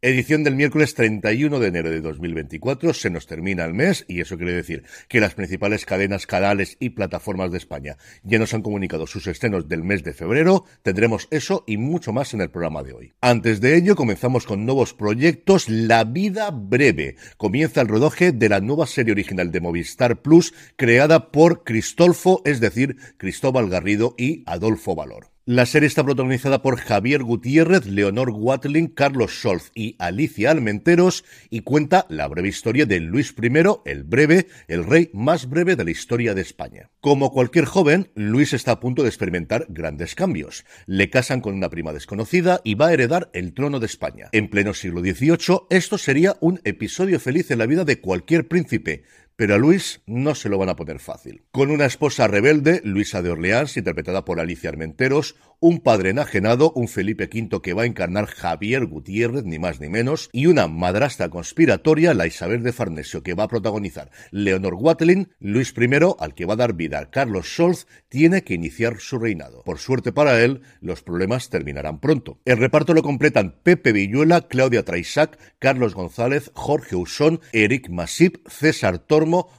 Edición del miércoles 31 de enero de 2024. Se nos termina el mes y eso quiere decir que las principales cadenas, canales y plataformas de España ya nos han comunicado sus estrenos del mes de febrero. Tendremos eso y mucho más en el programa de hoy. Antes de ello, comenzamos con nuevos proyectos. La vida breve. Comienza el rodaje de la nueva serie original de Movistar Plus creada por Cristolfo, es decir, Cristóbal Garrido y Adolfo Valor. La serie está protagonizada por Javier Gutiérrez, Leonor Watling, Carlos Scholz y Alicia Almenteros y cuenta la breve historia de Luis I, el breve, el rey más breve de la historia de España. Como cualquier joven, Luis está a punto de experimentar grandes cambios. Le casan con una prima desconocida y va a heredar el trono de España. En pleno siglo XVIII, esto sería un episodio feliz en la vida de cualquier príncipe, pero a Luis no se lo van a poner fácil. Con una esposa rebelde, Luisa de Orleans, interpretada por Alicia Armenteros, un padre enajenado, un Felipe V que va a encarnar Javier Gutiérrez, ni más ni menos, y una madrastra conspiratoria, la Isabel de Farnesio, que va a protagonizar Leonor Watling, Luis I, al que va a dar vida Carlos Scholz, tiene que iniciar su reinado. Por suerte para él, los problemas terminarán pronto. El reparto lo completan Pepe Villuela, Claudia Traisac, Carlos González, Jorge Usón, Eric Masip, César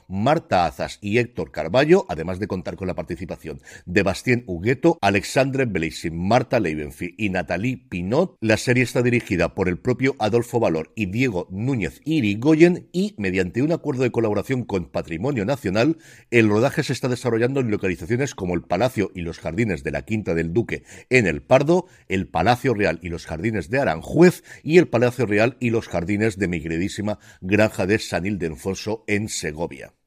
Marta Azas y Héctor Carballo, además de contar con la participación de Bastien Hugueto, Alexandre Beleisin, Marta Leibenfi y Nathalie Pinot. La serie está dirigida por el propio Adolfo Valor y Diego Núñez Irigoyen y, mediante un acuerdo de colaboración con Patrimonio Nacional, el rodaje se está desarrollando en localizaciones como el Palacio y los Jardines de la Quinta del Duque en El Pardo, el Palacio Real y los Jardines de Aranjuez y el Palacio Real y los Jardines de mi queridísima Granja de San Ildefonso en Segovia.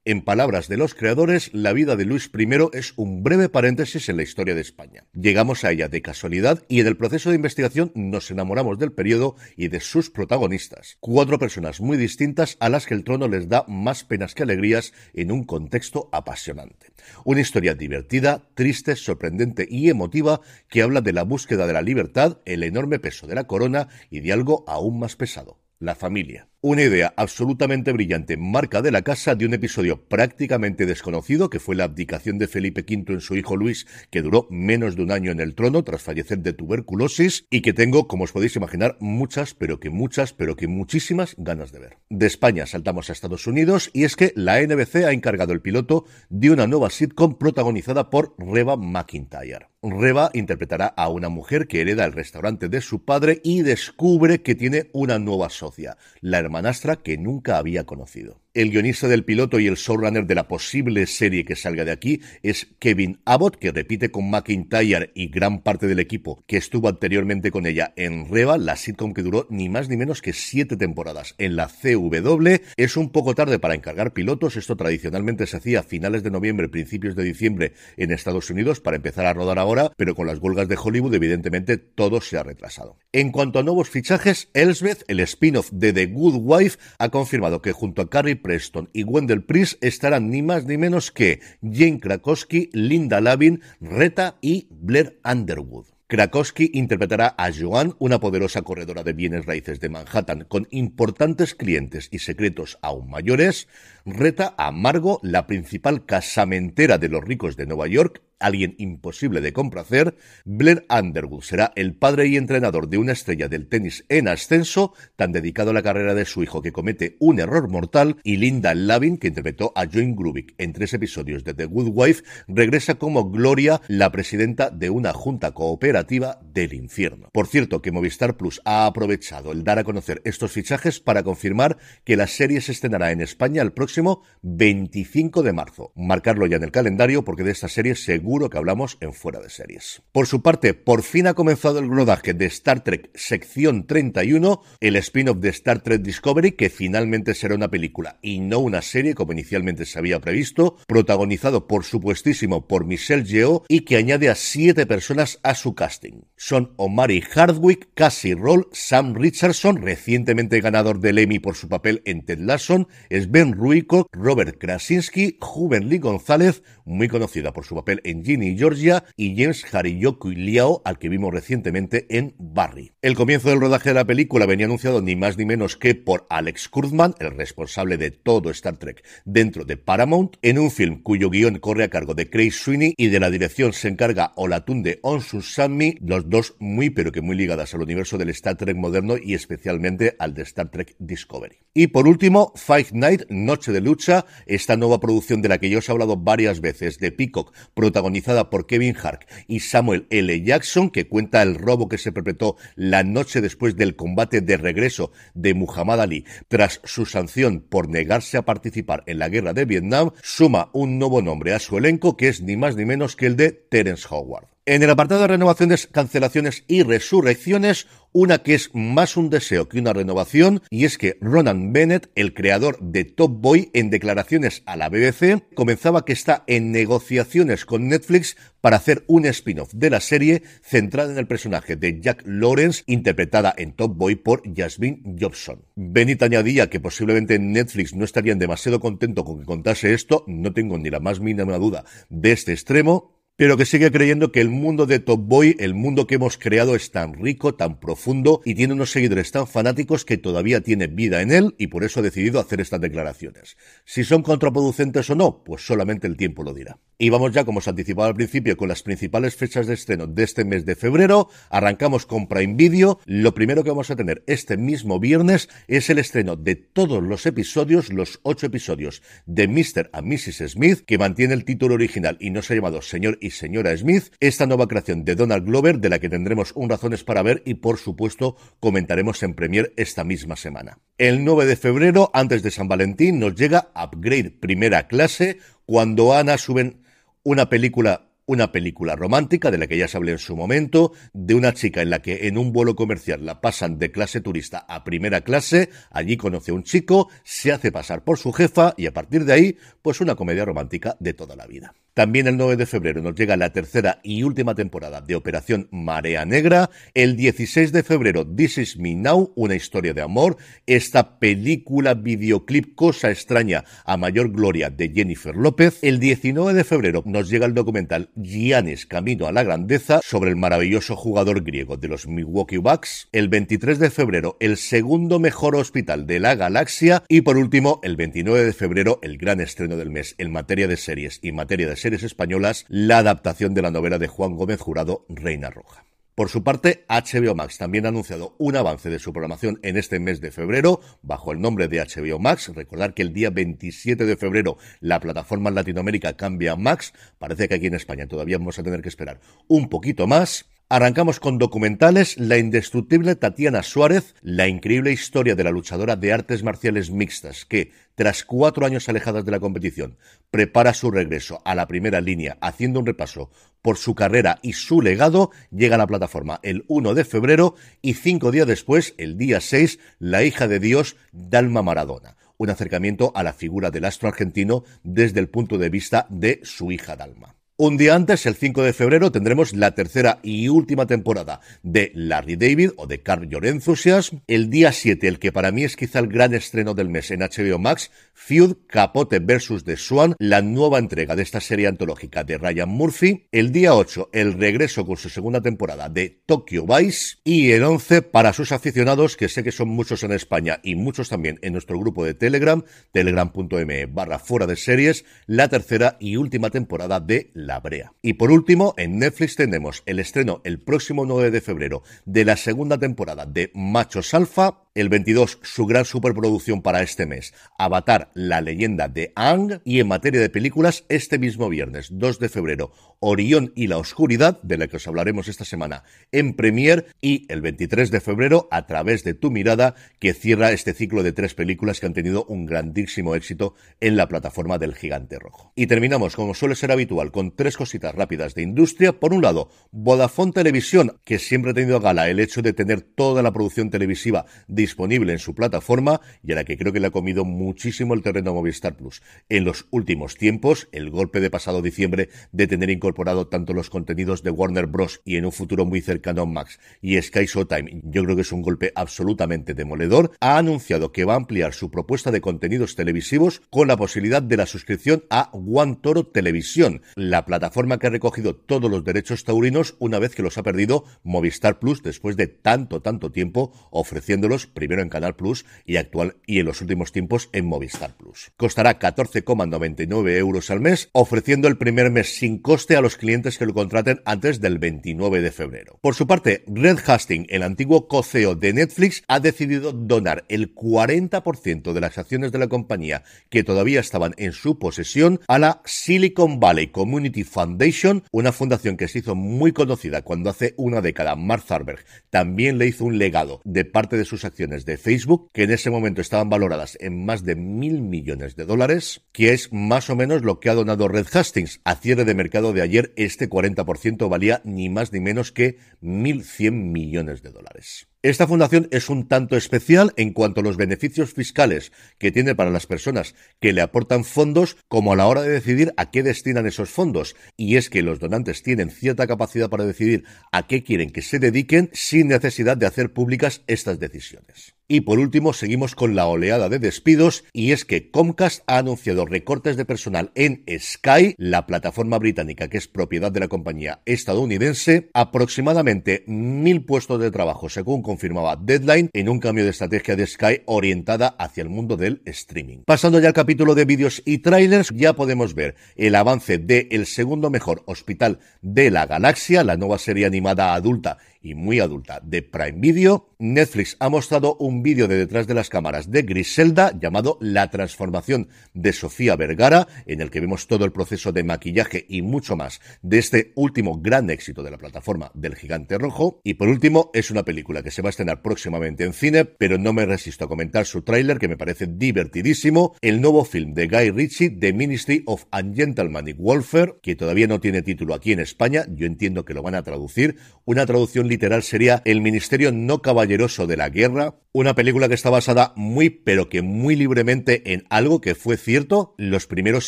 En palabras de los creadores, la vida de Luis I es un breve paréntesis en la historia de España. Llegamos a ella de casualidad y en el proceso de investigación nos enamoramos del periodo y de sus protagonistas. Cuatro personas muy distintas a las que el trono les da más penas que alegrías en un contexto apasionante. Una historia divertida, triste, sorprendente y emotiva que habla de la búsqueda de la libertad, el enorme peso de la corona y de algo aún más pesado, la familia. Una idea absolutamente brillante, marca de la casa de un episodio prácticamente desconocido, que fue la abdicación de Felipe V en su hijo Luis, que duró menos de un año en el trono tras fallecer de tuberculosis, y que tengo, como os podéis imaginar, muchas, pero que muchas, pero que muchísimas ganas de ver. De España saltamos a Estados Unidos, y es que la NBC ha encargado el piloto de una nueva sitcom protagonizada por Reba McIntyre. Reba interpretará a una mujer que hereda el restaurante de su padre y descubre que tiene una nueva socia, la hermanastra que nunca había conocido. El guionista del piloto y el showrunner de la posible serie que salga de aquí es Kevin Abbott, que repite con McIntyre y gran parte del equipo que estuvo anteriormente con ella en Reba, la sitcom que duró ni más ni menos que siete temporadas en la CW. Es un poco tarde para encargar pilotos, esto tradicionalmente se hacía a finales de noviembre, principios de diciembre en Estados Unidos para empezar a rodar ahora, pero con las huelgas de Hollywood evidentemente todo se ha retrasado. En cuanto a nuevos fichajes, Elsbeth, el spin-off de The Good Wife, ha confirmado que junto a Carrie Preston y Wendell Prince estarán ni más ni menos que Jane Krakowski, Linda Lavin, Reta y Blair Underwood. Krakowski interpretará a Joan, una poderosa corredora de bienes raíces de Manhattan con importantes clientes y secretos aún mayores. Reta a Margo, la principal casamentera de los ricos de Nueva York, alguien imposible de complacer, Blair Underwood será el padre y entrenador de una estrella del tenis en ascenso, tan dedicado a la carrera de su hijo que comete un error mortal, y Linda Lavin, que interpretó a Joan Grubik en tres episodios de The Good Wife, regresa como Gloria, la presidenta de una junta cooperativa del infierno. Por cierto, que Movistar Plus ha aprovechado el dar a conocer estos fichajes para confirmar que la serie se estrenará en España el próximo 25 de marzo. Marcarlo ya en el calendario porque de esta serie seguro que hablamos en fuera de series. Por su parte, por fin ha comenzado el rodaje de Star Trek Sección 31, el spin-off de Star Trek Discovery, que finalmente será una película y no una serie como inicialmente se había previsto, protagonizado por supuestísimo por Michelle Yeoh y que añade a siete personas a su casting. Son Omari Hardwick, Cassie Roll, Sam Richardson, recientemente ganador del Emmy por su papel en Ted Lasso, Sven Ruico, Robert Krasinski, Juven Lee González, muy conocida por su papel en Ginny Georgia y James Hariyoku Liao, al que vimos recientemente en Barry. El comienzo del rodaje de la película venía anunciado ni más ni menos que por Alex Kurtzman, el responsable de todo Star Trek dentro de Paramount, en un film cuyo guion corre a cargo de Craig Sweeney y de la dirección se encarga Olatunde Onsun Sammi, los dos muy pero que muy ligadas al universo del Star Trek moderno y especialmente al de Star Trek Discovery. Y por último, Fight Night, Noche de Lucha, esta nueva producción de la que yo os he hablado varias veces, de Peacock, protagonizada por Kevin Hart y Samuel L. Jackson, que cuenta el robo que se perpetró la noche después del combate de regreso de Muhammad Ali tras su sanción por negarse a participar en la guerra de Vietnam, suma un nuevo nombre a su elenco que es ni más ni menos que el de Terence Howard. En el apartado de renovaciones, cancelaciones y resurrecciones, una que es más un deseo que una renovación, y es que Ronan Bennett, el creador de Top Boy, en declaraciones a la BBC, comenzaba que está en negociaciones con Netflix para hacer un spin-off de la serie centrada en el personaje de Jack Lawrence, interpretada en Top Boy por Jasmine Jobson. Bennett añadía que posiblemente Netflix no estarían demasiado contento con que contase esto, no tengo ni la más mínima duda de este extremo, pero que sigue creyendo que el mundo de Top Boy, el mundo que hemos creado, es tan rico, tan profundo y tiene unos seguidores tan fanáticos que todavía tiene vida en él y por eso ha decidido hacer estas declaraciones. Si son contraproducentes o no, pues solamente el tiempo lo dirá. Y vamos ya, como os anticipaba al principio, con las principales fechas de estreno de este mes de febrero. Arrancamos con Prime Video. Lo primero que vamos a tener este mismo viernes es el estreno de todos los episodios, los ocho episodios de Mr. and Mrs. Smith, que mantiene el título original y no se ha llamado Señor y Señora Smith, esta nueva creación de Donald Glover, de la que tendremos un razones para ver y por supuesto comentaremos en Premier esta misma semana. El 9 de febrero, antes de San Valentín, nos llega Upgrade Primera Clase, cuando Ana suben una película una película romántica de la que ya se habló en su momento, de una chica en la que en un vuelo comercial la pasan de clase turista a primera clase, allí conoce a un chico, se hace pasar por su jefa y a partir de ahí, pues una comedia romántica de toda la vida. También el 9 de febrero nos llega la tercera y última temporada de Operación Marea Negra. El 16 de febrero, This Is Me Now, una historia de amor. Esta película videoclip Cosa extraña a mayor gloria de Jennifer López. El 19 de febrero nos llega el documental Giannis Camino a la Grandeza sobre el maravilloso jugador griego de los Milwaukee Bucks. El 23 de febrero, el segundo mejor hospital de la galaxia. Y por último, el 29 de febrero, el gran estreno del mes en materia de series y materia de series españolas, la adaptación de la novela de Juan Gómez Jurado, Reina Roja. Por su parte, HBO Max también ha anunciado un avance de su programación en este mes de febrero bajo el nombre de HBO Max. Recordar que el día 27 de febrero la plataforma en Latinoamérica cambia a Max. Parece que aquí en España todavía vamos a tener que esperar un poquito más. Arrancamos con documentales La indestructible Tatiana Suárez, la increíble historia de la luchadora de artes marciales mixtas que, tras cuatro años alejadas de la competición, prepara su regreso a la primera línea haciendo un repaso por su carrera y su legado, llega a la plataforma el 1 de febrero y cinco días después, el día 6, la hija de Dios, Dalma Maradona. Un acercamiento a la figura del astro argentino desde el punto de vista de su hija Dalma. Un día antes, el 5 de febrero, tendremos la tercera y última temporada de Larry David o de Carl Your Enthusiasm. El día 7, el que para mí es quizá el gran estreno del mes en HBO Max, Feud, Capote vs. The Swan, la nueva entrega de esta serie antológica de Ryan Murphy. El día 8, el regreso con su segunda temporada de Tokyo Vice. Y el 11, para sus aficionados, que sé que son muchos en España y muchos también en nuestro grupo de Telegram, telegram.me barra fuera de series, la tercera y última temporada de La Brea. Y por último, en Netflix tenemos el estreno el próximo 9 de febrero de la segunda temporada de Machos Alfa, el 22 su gran superproducción para este mes, Avatar, la leyenda de Ang, y en materia de películas, este mismo viernes 2 de febrero, Orión y la Oscuridad, de la que os hablaremos esta semana en Premier, y el 23 de febrero, A través de tu mirada, que cierra este ciclo de tres películas que han tenido un grandísimo éxito en la plataforma del Gigante Rojo. Y terminamos, como suele ser habitual, con tres cositas rápidas de industria. Por un lado, Vodafone Televisión, que siempre ha tenido gala el hecho de tener toda la producción televisiva disponible en su plataforma y a la que creo que le ha comido muchísimo el terreno a Movistar Plus. En los últimos tiempos, el golpe de pasado diciembre de tener incorporado tanto los contenidos de Warner Bros. y en un futuro muy cercano Max y Sky Showtime, yo creo que es un golpe absolutamente demoledor, ha anunciado que va a ampliar su propuesta de contenidos televisivos con la posibilidad de la suscripción a One Toro Televisión, la plataforma que ha recogido todos los derechos taurinos una vez que los ha perdido Movistar Plus después de tanto, tanto tiempo ofreciéndolos primero en Canal Plus y actual y en los últimos tiempos en Movistar Plus. Costará 14,99 euros al mes, ofreciendo el primer mes sin coste a los clientes que lo contraten antes del 29 de febrero. Por su parte, Red Hastings, el antiguo coceo de Netflix, ha decidido donar el 40% de las acciones de la compañía que todavía estaban en su posesión a la Silicon Valley Community Foundation, una fundación que se hizo muy conocida cuando hace una década Mark Zuckerberg también le hizo un legado de parte de sus acciones de Facebook, que en ese momento estaban valoradas en más de mil millones de dólares, que es más o menos lo que ha donado Red Hastings. A cierre de mercado de ayer, este 40% valía ni más ni menos que 1.100 millones de dólares. Esta fundación es un tanto especial en cuanto a los beneficios fiscales que tiene para las personas que le aportan fondos, como a la hora de decidir a qué destinan esos fondos. Y es que los donantes tienen cierta capacidad para decidir a qué quieren que se dediquen sin necesidad de hacer públicas estas decisiones. Y por último, seguimos con la oleada de despidos y es que Comcast ha anunciado recortes de personal en Sky, la plataforma británica que es propiedad de la compañía estadounidense, aproximadamente mil puestos de trabajo, según confirmaba Deadline, en un cambio de estrategia de Sky orientada hacia el mundo del streaming. Pasando ya al capítulo de vídeos y trailers, ya podemos ver el avance de El segundo mejor hospital de la galaxia, la nueva serie animada adulta y muy adulta de Prime Video, Netflix ha mostrado un vídeo de detrás de las cámaras de Griselda llamado La transformación de Sofía Vergara, en el que vemos todo el proceso de maquillaje y mucho más de este último gran éxito de la plataforma del Gigante Rojo. Y por último, es una película que se va a estrenar próximamente en cine, pero no me resisto a comentar su tráiler que me parece divertidísimo, el nuevo film de Guy Ritchie, The Ministry of Ungentlemanly Warfare, que todavía no tiene título aquí en España, yo entiendo que lo van a traducir, una traducción literal sería El Ministerio No Caballeroso de la Guerra, una película que está basada muy pero que muy libremente en algo que fue cierto, los primeros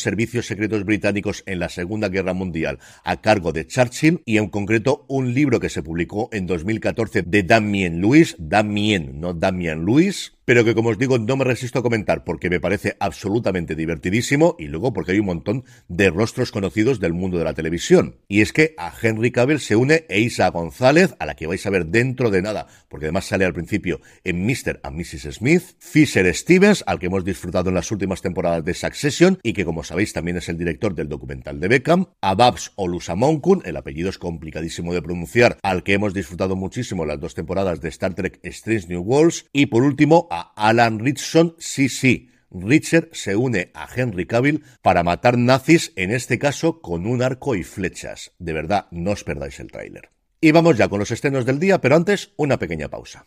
servicios secretos británicos en la Segunda Guerra Mundial a cargo de Churchill y en concreto un libro que se publicó en 2014 de Damien Lewis, Damien, no Damian Lewis, pero que como os digo no me resisto a comentar porque me parece absolutamente divertidísimo y luego porque hay un montón de rostros conocidos del mundo de la televisión. Y es que a Henry Cavill se une Eisa González, a la que vais a ver dentro de nada, porque además sale al principio en Mr. Mrs. Smith, Fisher Stevens, al que hemos disfrutado en las últimas temporadas de Succession y que como sabéis también es el director del documental de Beckham, a Babs Olusamonkun, el apellido es complicadísimo de pronunciar, al que hemos disfrutado muchísimo las dos temporadas de Star Trek Strange New Worlds y por último Alan Richardson, sí, sí. Richard se une a Henry Cavill para matar nazis, en este caso con un arco y flechas. De verdad, no os perdáis el tráiler. Y vamos ya con los estrenos del día, pero antes una pequeña pausa.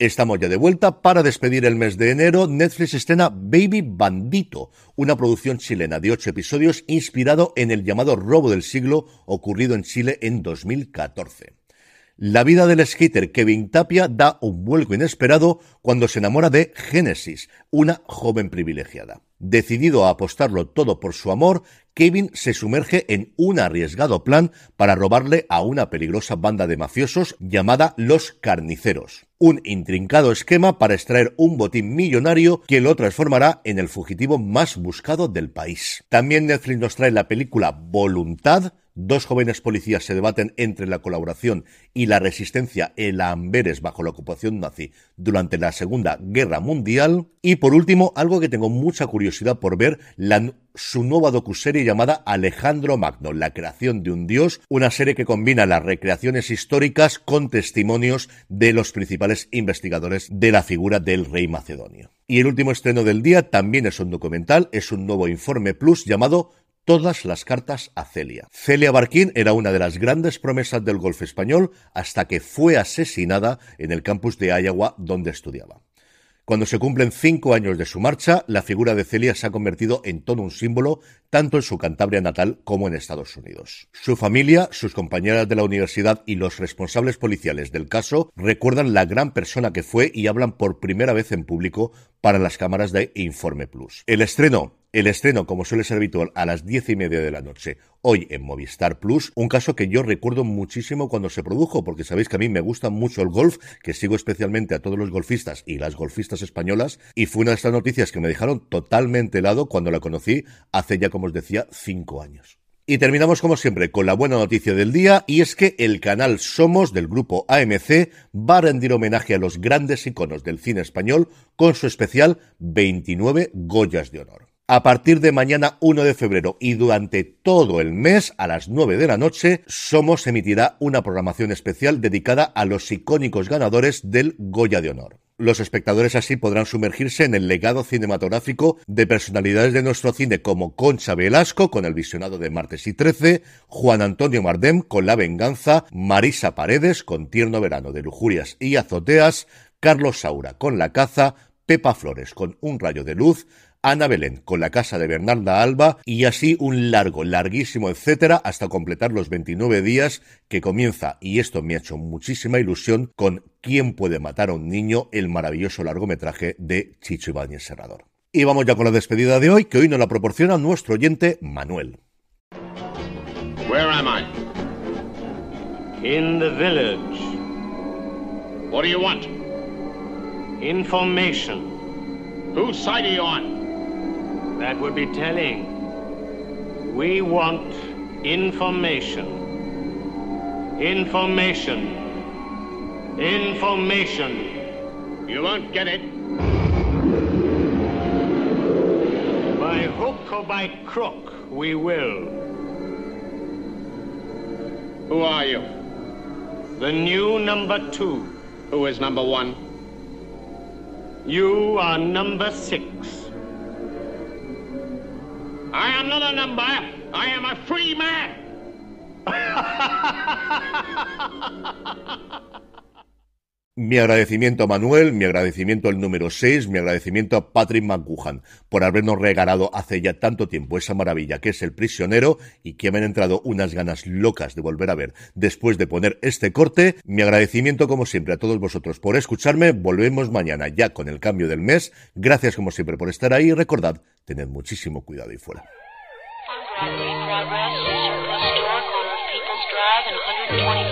Estamos ya de vuelta para despedir el mes de enero. Netflix estrena Baby Bandito, una producción chilena de ocho episodios inspirado en el llamado robo del siglo ocurrido en Chile en 2014. La vida del skater Kevin Tapia da un vuelco inesperado cuando se enamora de Genesis, una joven privilegiada. Decidido a apostarlo todo por su amor, Kevin se sumerge en un arriesgado plan para robarle a una peligrosa banda de mafiosos llamada Los Carniceros. Un intrincado esquema para extraer un botín millonario que lo transformará en el fugitivo más buscado del país. También Netflix nos trae la película Voluntad, Dos jóvenes policías se debaten entre la colaboración y la resistencia en Amberes bajo la ocupación nazi durante la Segunda Guerra Mundial. Y por último, algo que tengo mucha curiosidad por ver, su nueva docuserie llamada Alejandro Magno, la creación de un dios, una serie que combina las recreaciones históricas con testimonios de los principales investigadores de la figura del rey macedonio. Y el último estreno del día también es un documental, es un nuevo informe plus llamado todas las cartas a Celia. Celia Barquín era una de las grandes promesas del golf español hasta que fue asesinada en el campus de Iowa donde estudiaba. Cuando se cumplen cinco años de su marcha, la figura de Celia se ha convertido en todo un símbolo, tanto en su Cantabria natal como en Estados Unidos. Su familia, sus compañeras de la universidad y los responsables policiales del caso recuerdan la gran persona que fue y hablan por primera vez en público para las cámaras de Informe Plus. El estreno el estreno, como suele ser habitual, a las diez y media de la noche, hoy en Movistar Plus, un caso que yo recuerdo muchísimo cuando se produjo, porque sabéis que a mí me gusta mucho el golf, que sigo especialmente a todos los golfistas y las golfistas españolas, y fue una de estas noticias que me dejaron totalmente helado cuando la conocí hace ya, como os decía, cinco años. Y terminamos como siempre con la buena noticia del día y es que el canal Somos del grupo AMC va a rendir homenaje a los grandes iconos del cine español con su especial 29 Goyas de Honor. A partir de mañana 1 de febrero y durante todo el mes a las 9 de la noche, Somos emitirá una programación especial dedicada a los icónicos ganadores del Goya de Honor. Los espectadores así podrán sumergirse en el legado cinematográfico de personalidades de nuestro cine como Concha Velasco con El visionado de Martes y Trece, Juan Antonio Mardem con La venganza, Marisa Paredes con Tierno verano de lujurias y azoteas, Carlos Saura con La caza, Pepa Flores con Un rayo de luz, Ana Belén con la casa de Bernarda Alba y así un largo, larguísimo, etcétera, hasta completar los 29 días que comienza, y esto me ha hecho muchísima ilusión, con ¿Quién puede matar a un niño? el maravilloso largometraje de Chicho Ibáñez Serrador. Y vamos ya con la despedida de hoy, que hoy nos la proporciona nuestro oyente Manuel. Where am I? In the village. What do you want? Information. Whose side are you on? That would be telling. We want information. Information. Information. You won't get it. By hook or by crook, we will. Who are you? The new number two. Who is number one? You are number six. I am not a number. I am a free man. Mi agradecimiento a Manuel, mi agradecimiento al número 6, mi agradecimiento a Patrick McGuhan por habernos regalado hace ya tanto tiempo esa maravilla que es El prisionero y que me han entrado unas ganas locas de volver a ver después de poner este corte. Mi agradecimiento como siempre a todos vosotros por escucharme. Volvemos mañana ya con el cambio del mes. Gracias como siempre por estar ahí y recordad, tened muchísimo cuidado y fuera. Drive and 120